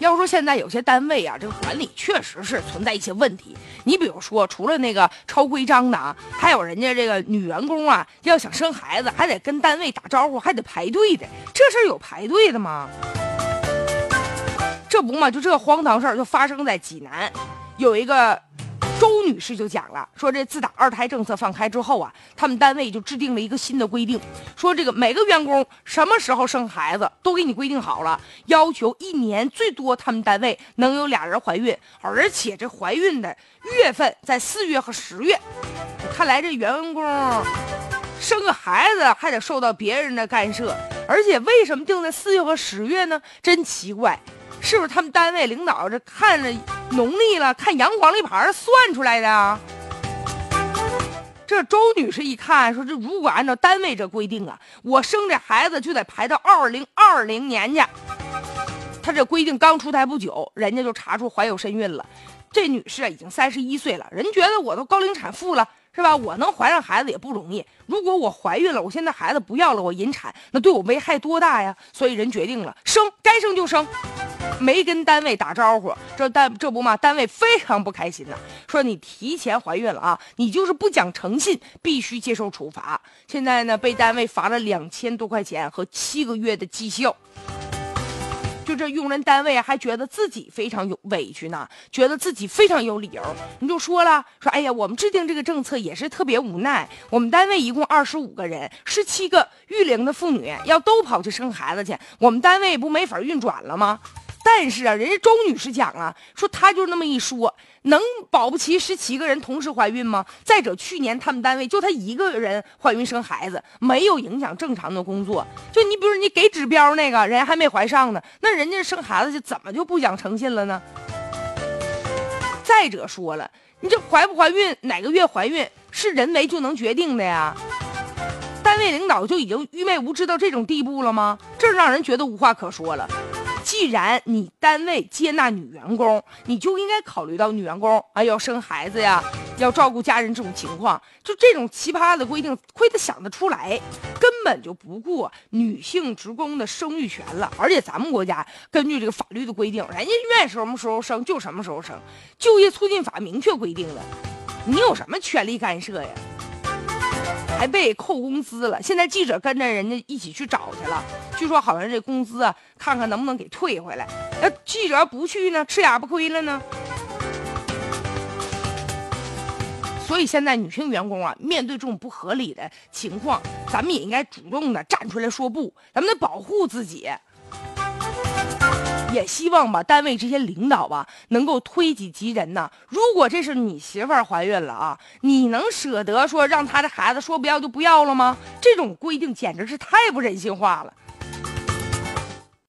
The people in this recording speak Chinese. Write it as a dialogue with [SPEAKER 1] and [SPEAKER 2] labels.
[SPEAKER 1] 要说现在有些单位啊，这个管理确实是存在一些问题。你比如说，除了那个超规章的啊，还有人家这个女员工啊，要想生孩子，还得跟单位打招呼，还得排队的。这事儿有排队的吗？这不嘛，就这荒唐事儿就发生在济南，有一个。周女士就讲了，说这自打二胎政策放开之后啊，他们单位就制定了一个新的规定，说这个每个员工什么时候生孩子都给你规定好了，要求一年最多他们单位能有俩人怀孕，而且这怀孕的月份在四月和十月。看来这员工生个孩子还得受到别人的干涉，而且为什么定在四月和十月呢？真奇怪。是不是他们单位领导这看着农历了，看阳黄历牌算出来的？这周女士一看说：“这如果按照单位这规定啊，我生这孩子就得排到二零二零年去。”她这规定刚出台不久，人家就查出怀有身孕了。这女士啊已经三十一岁了，人觉得我都高龄产妇了，是吧？我能怀上孩子也不容易。如果我怀孕了，我现在孩子不要了，我引产，那对我危害多大呀？所以人决定了，生该生就生。没跟单位打招呼，这单这不嘛，单位非常不开心呐，说你提前怀孕了啊，你就是不讲诚信，必须接受处罚。现在呢，被单位罚了两千多块钱和七个月的绩效。就这用人单位还觉得自己非常有委屈呢，觉得自己非常有理由。你就说了，说哎呀，我们制定这个政策也是特别无奈。我们单位一共二十五个人，十七个育龄的妇女要都跑去生孩子去，我们单位不没法运转了吗？但是啊，人家周女士讲啊，说她就那么一说，能保不齐十七个人同时怀孕吗？再者，去年他们单位就她一个人怀孕生孩子，没有影响正常的工作。就你比如你给指标那个人还没怀上呢，那人家生孩子就怎么就不讲诚信了呢？再者说了，你这怀不怀孕，哪个月怀孕是人为就能决定的呀？单位领导就已经愚昧无知到这种地步了吗？这让人觉得无话可说了。既然你单位接纳女员工，你就应该考虑到女员工啊要生孩子呀，要照顾家人这种情况。就这种奇葩的规定，亏他想得出来，根本就不顾女性职工的生育权了。而且咱们国家根据这个法律的规定，人家愿意什么时候生就什么时候生，就业促进法明确规定了，你有什么权利干涉呀？还被扣工资了，现在记者跟着人家一起去找去了，据说好像这工资啊，看看能不能给退回来。那记者不去呢，吃哑巴亏了呢。所以现在女性员工啊，面对这种不合理的情况，咱们也应该主动的站出来说不，咱们得保护自己。也希望吧，单位这些领导吧，能够推己及人呐。如果这是你媳妇儿怀孕了啊，你能舍得说让她的孩子说不要就不要了吗？这种规定简直是太不人性化了。